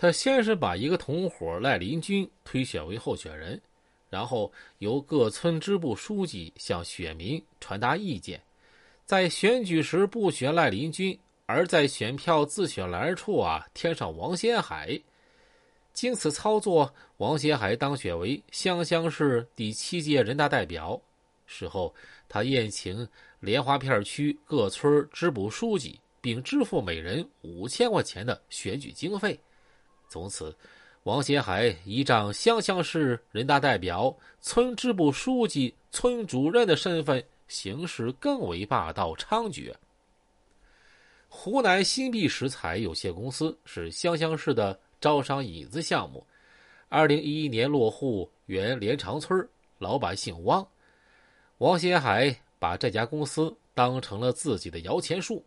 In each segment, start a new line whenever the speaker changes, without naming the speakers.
他先是把一个同伙赖林军推选为候选人，然后由各村支部书记向选民传达意见，在选举时不选赖林军，而在选票自选栏处啊添上王先海。经此操作，王先海当选为湘乡市第七届人大代表。事后，他宴请莲花片区各村支部书记，并支付每人五千块钱的选举经费。从此，王先海依仗湘乡市人大代表、村支部书记、村主任的身份，行事更为霸道猖獗。湖南新碧石材有限公司是湘乡市的招商引资项目，二零一一年落户原连长村，老板姓汪。王先海把这家公司当成了自己的摇钱树，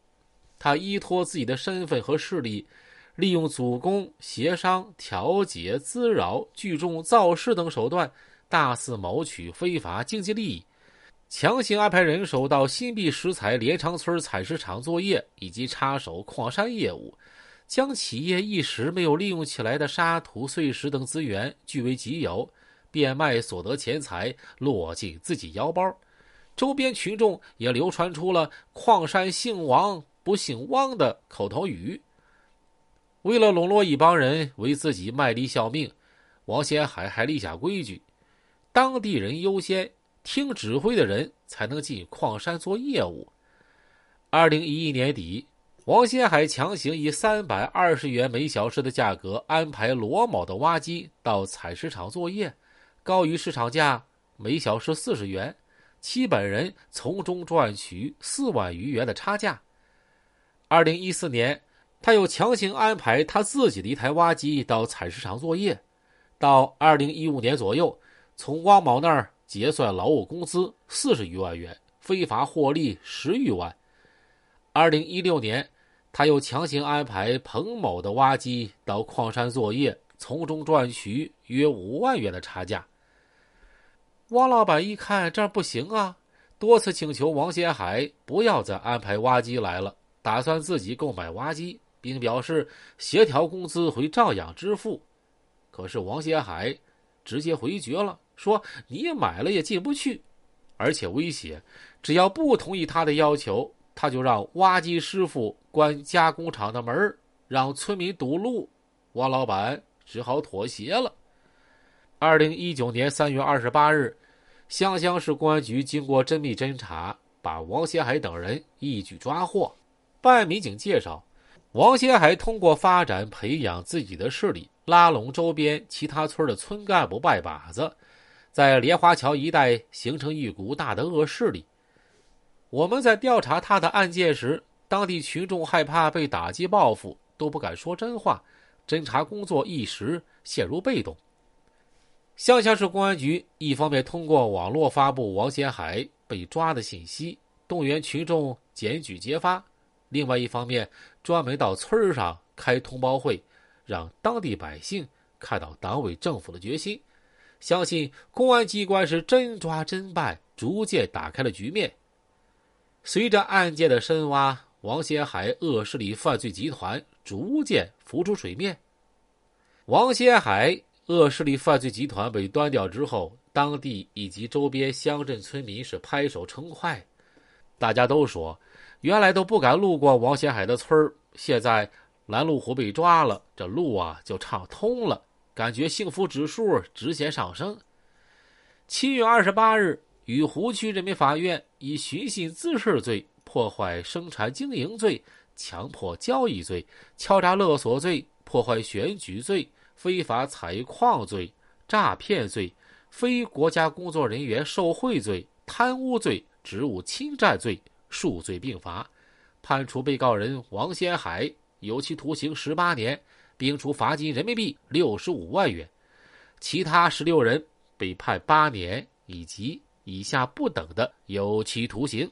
他依托自己的身份和势力。利用祖公协商、调解、滋扰、聚众造势等手段，大肆谋取非法经济利益，强行安排人手到新碧石材连长村采石场作业，以及插手矿山业务，将企业一时没有利用起来的沙土、碎石等资源据为己有，变卖所得钱财落进自己腰包。周边群众也流传出了“矿山姓王不姓汪”的口头语。为了笼络一帮人为自己卖力效命，王先海还立下规矩：当地人优先，听指挥的人才能进矿山做业务。二零一一年底，王先海强行以三百二十元每小时的价格安排罗某的挖机到采石场作业，高于市场价每小时四十元，其本人从中赚取四万余元的差价。二零一四年。他又强行安排他自己的一台挖机到采石场作业，到二零一五年左右，从汪某那儿结算劳务工资四十余万元，非法获利十余万。二零一六年，他又强行安排彭某的挖机到矿山作业，从中赚取约五万元的差价。汪老板一看这不行啊，多次请求王先海不要再安排挖机来了，打算自己购买挖机。并表示协调工资会照样支付，可是王先海直接回绝了，说你买了也进不去，而且威胁，只要不同意他的要求，他就让挖机师傅关加工厂的门让村民堵路。王老板只好妥协了。二零一九年三月二十八日，湘乡市公安局经过缜密侦查，把王先海等人一举抓获。办案民警介绍。王先海通过发展培养自己的势力，拉拢周边其他村的村干部、拜把子，在莲花桥一带形成一股大的恶势力。我们在调查他的案件时，当地群众害怕被打击报复，都不敢说真话，侦查工作一时陷入被动。湘乡市公安局一方面通过网络发布王先海被抓的信息，动员群众检举揭发。另外一方面，专门到村上开通报会，让当地百姓看到党委政府的决心。相信公安机关是真抓真办，逐渐打开了局面。随着案件的深挖，王先海恶势力犯罪集团逐渐浮出水面。王先海恶势力犯罪集团被端掉之后，当地以及周边乡镇村民是拍手称快，大家都说。原来都不敢路过王先海的村儿，现在拦路虎被抓了，这路啊就畅通了，感觉幸福指数直线上升。七月二十八日，雨湖区人民法院以寻衅滋事罪、破坏生产经营罪、强迫交易罪、敲诈勒索罪、破坏选举罪、非法采矿罪、诈骗罪、非国家工作人员受贿罪、贪污罪、职务侵占罪。数罪并罚，判处被告人王先海有期徒刑十八年，并处罚金人民币六十五万元。其他十六人被判八年以及以下不等的有期徒刑。